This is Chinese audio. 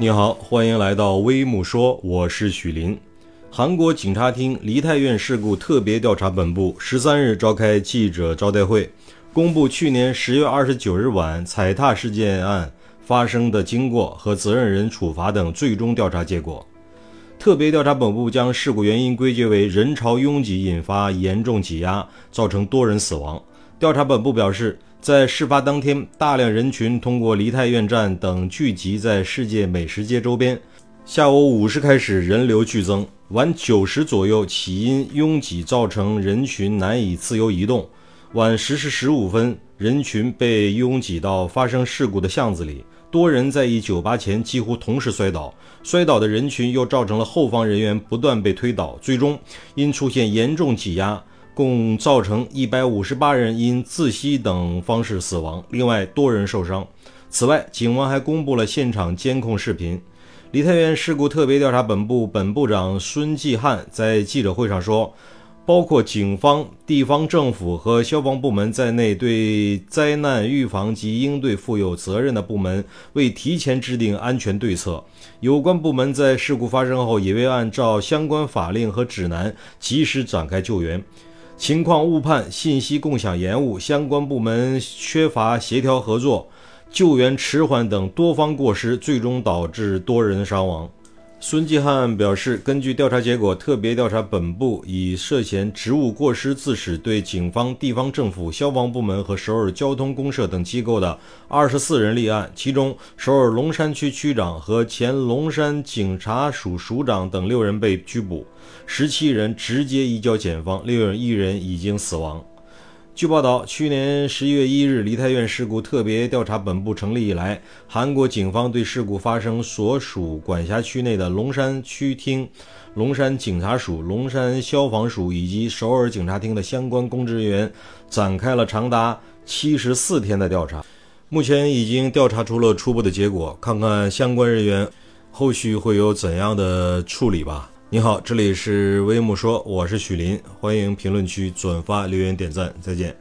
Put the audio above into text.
你好，欢迎来到微木说，我是许林。韩国警察厅梨泰院事故特别调查本部十三日召开记者招待会，公布去年十月二十九日晚踩踏事件案发生的经过和责任人处罚等最终调查结果。特别调查本部将事故原因归结为人潮拥挤引发严重挤压，造成多人死亡。调查本部表示，在事发当天，大量人群通过梨泰院站等聚集在世界美食街周边。下午五时开始，人流剧增，晚九时左右起因拥挤造成人群难以自由移动。晚十时十五分，人群被拥挤到发生事故的巷子里。多人在一酒吧前几乎同时摔倒，摔倒的人群又造成了后方人员不断被推倒，最终因出现严重挤压，共造成一百五十八人因窒息等方式死亡，另外多人受伤。此外，警方还公布了现场监控视频。梨泰院事故特别调查本部本部长孙继汉在记者会上说。包括警方、地方政府和消防部门在内，对灾难预防及应对负有责任的部门未提前制定安全对策。有关部门在事故发生后也未按照相关法令和指南及时展开救援，情况误判、信息共享延误、相关部门缺乏协调合作、救援迟缓等多方过失，最终导致多人伤亡。孙继汉表示，根据调查结果，特别调查本部以涉嫌职务过失致使对警方、地方政府、消防部门和首尔交通公社等机构的二十四人立案，其中首尔龙山区区长和前龙山警察署署长等六人被拘捕，十七人直接移交检方，另有一人已经死亡。据报道，去年十一月一日，梨泰院事故特别调查本部成立以来，韩国警方对事故发生所属管辖区内的龙山区厅、龙山警察署、龙山消防署以及首尔警察厅的相关公职人员展开了长达七十四天的调查。目前已经调查出了初步的结果，看看相关人员后续会有怎样的处理吧。你好，这里是微木说，我是许林，欢迎评论区转发、留言、点赞，再见。